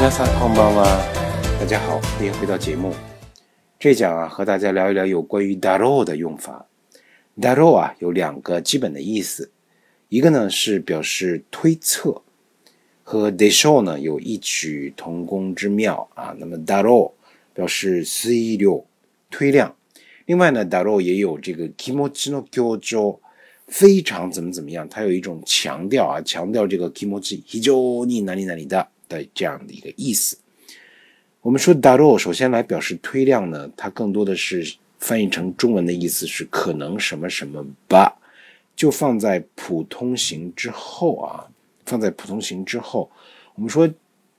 皆さんこんばんは。大家好，欢迎回到节目。这讲啊，和大家聊一聊有关于 daro 的用法。daro 啊有两个基本的意思，一个呢是表示推测，和 desho 呢有异曲同工之妙啊。那么 daro 表示推量、推量。另外呢，daro 也有这个 kimochi no kyojo，非常怎么怎么样，它有一种强调啊，强调这个 kimochi 非常に哪里哪里的。 的这样的一个意思，我们说 “da”o 首先来表示推量呢，它更多的是翻译成中文的意思是可能什么什么吧，就放在普通型之后啊，放在普通型之后，我们说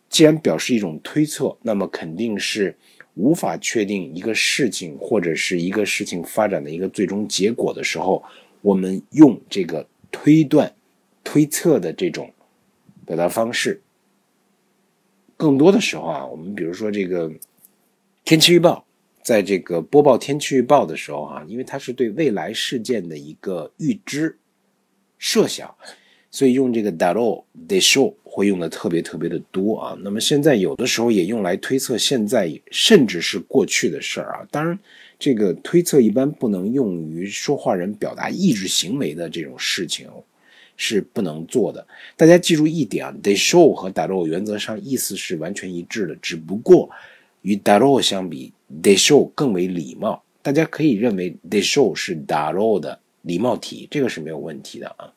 既然表示一种推测，那么肯定是无法确定一个事情或者是一个事情发展的一个最终结果的时候，我们用这个推断、推测的这种表达方式。更多的时候啊，我们比如说这个天气预报，在这个播报天气预报的时候啊，因为它是对未来事件的一个预知、设想，所以用这个 daro de s h o 会用的特别特别的多啊。那么现在有的时候也用来推测现在甚至是过去的事儿啊。当然，这个推测一般不能用于说话人表达意志行为的这种事情。是不能做的。大家记住一点啊，de show 和 daro 原则上意思是完全一致的，只不过与 daro 相比，de show 更为礼貌。大家可以认为 de show 是 daro 的礼貌体，这个是没有问题的啊。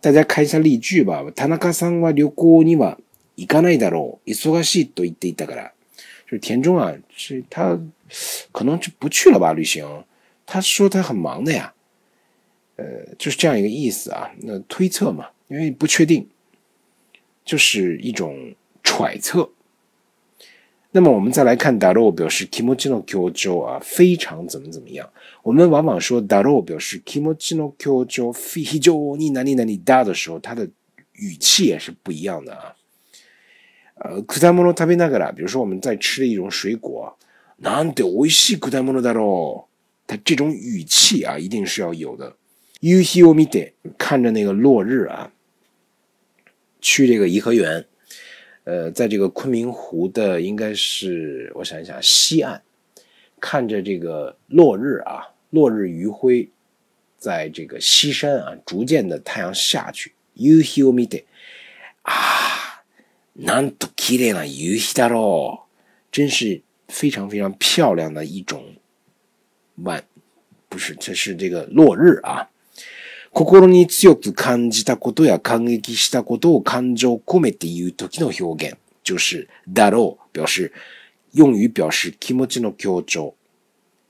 大家看一下例句吧。田中さんは旅行には行かないだろう。忙しいと言っていたから。就是田中啊，是他可能就不去了吧旅行。他说他很忙的呀。 呃，就是这样一个意思啊。那推测嘛，因为不确定，就是一种揣测。那么我们再来看 daro 表示 kimochi no kyojo 啊，非常怎么怎么样。我们往往说 daro 表示 kimochi no kyojo 非常に哪里哪里大的时候，它的语气也是不一样的啊。呃，果物食べながら，比如说我们在吃一种水果，なんて美味しい果物だろう。它这种语气啊，一定是要有的。 夕日を見て看着那个落日啊，去这个颐和园，呃，在这个昆明湖的应该是我想一想西岸，看着这个落日啊，落日余晖，在这个西山啊，逐渐的太阳下去。夕日を見て啊，なんと綺麗な夕日だろう，真是非常非常漂亮的一种晚，不是，这是这个落日啊。 心に強く感じたことや感激したことを感情込めて言う時の表現，就是だろう表示用于表示気持ちの強調，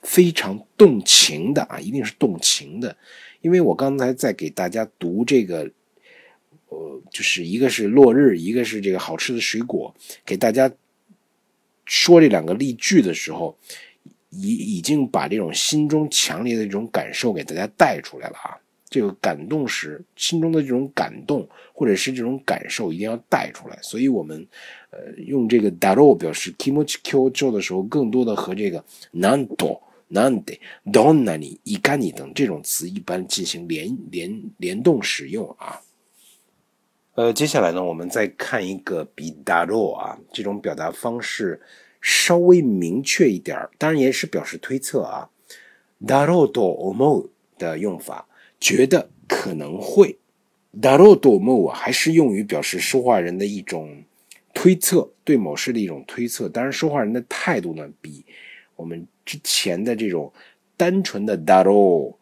非常动情的啊，一定是动情的。因为我刚才在给大家读这个，呃，就是一个是落日，一个是这个好吃的水果，给大家说这两个例句的时候，已已经把这种心中强烈的这种感受给大家带出来了啊。 这个感动时心中的这种感动，或者是这种感受，一定要带出来。所以，我们呃用这个 daro 表示 kimochi k o j o 的时候，更多的和这个 nanto、nande、donani、igani 等这种词一般进行联联联动使用啊。呃，接下来呢，我们再看一个比 daro 啊这种表达方式稍微明确一点当然也是表示推测啊，daro do omo 的用法。觉得可能会，daro do mo 还是用于表示说话人的一种推测，对某事的一种推测。当然，说话人的态度呢，比我们之前的这种单纯的 daro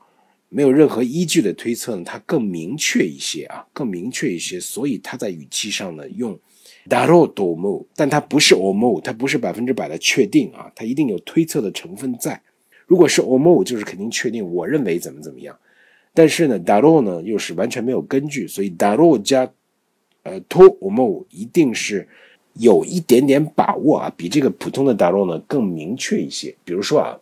没有任何依据的推测呢，它更明确一些啊，更明确一些。所以它在语气上呢，用 daro do mo，但它不是 omo，它不是百分之百的确定啊，它一定有推测的成分在。如果是 omo，就是肯定确定，我认为怎么怎么样。但是呢，daro 呢又是完全没有根据，所以 daro 加呃 to omo 一定是有一点点把握啊，比这个普通的 daro 呢更明确一些。比如说啊，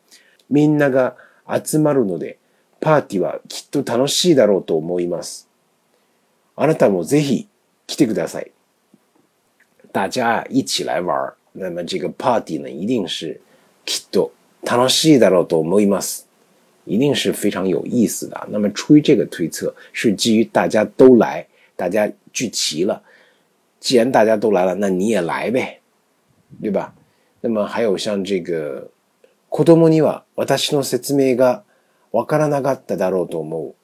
みんなが集まるのでパーティーはきっと楽しいだろうと思います。あなたもぜひ来てください。大家一起来玩，那么这个 party 呢一定是きっと楽しいだろうと思います。一定是非常有意思的。那么出于这个推测，是基于大家都来，大家聚齐了。既然大家都来了，那你也来呗。 对吧？那么还有像这个子供には私の説明がわからなかっただろうと思う。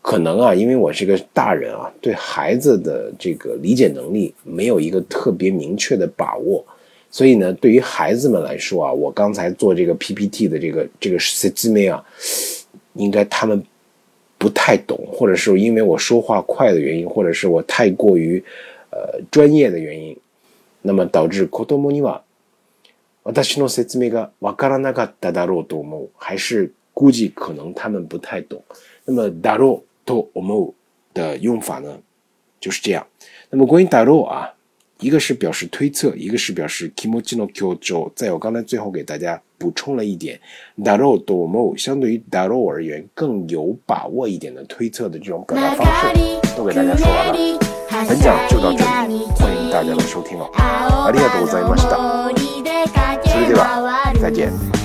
可能啊，因为我是个大人啊，对孩子的这个理解能力没有一个特别明确的把握， 所以呢，对于孩子们来说啊，我刚才做这个 PPT 的这个这个説明啊，应该他们不太懂，或者是因为我说话快的原因，或者是我太过于呃专业的原因，那么导致子供には私の説明がわからなかっただろうと思う，还是估计可能他们不太懂。那么だろうと思う的用法呢，就是这样。那么关于だろう啊， 一个是表示推测，一个是表示気持ちの強調。在我刚才最后给大家补充了一点，だろうと思う相对于だろう而言更有把握一点的推测的这种表达方式，都给大家说完了。本讲就到这里，欢迎大家的收听哦。ありがとうございました。それでは再见。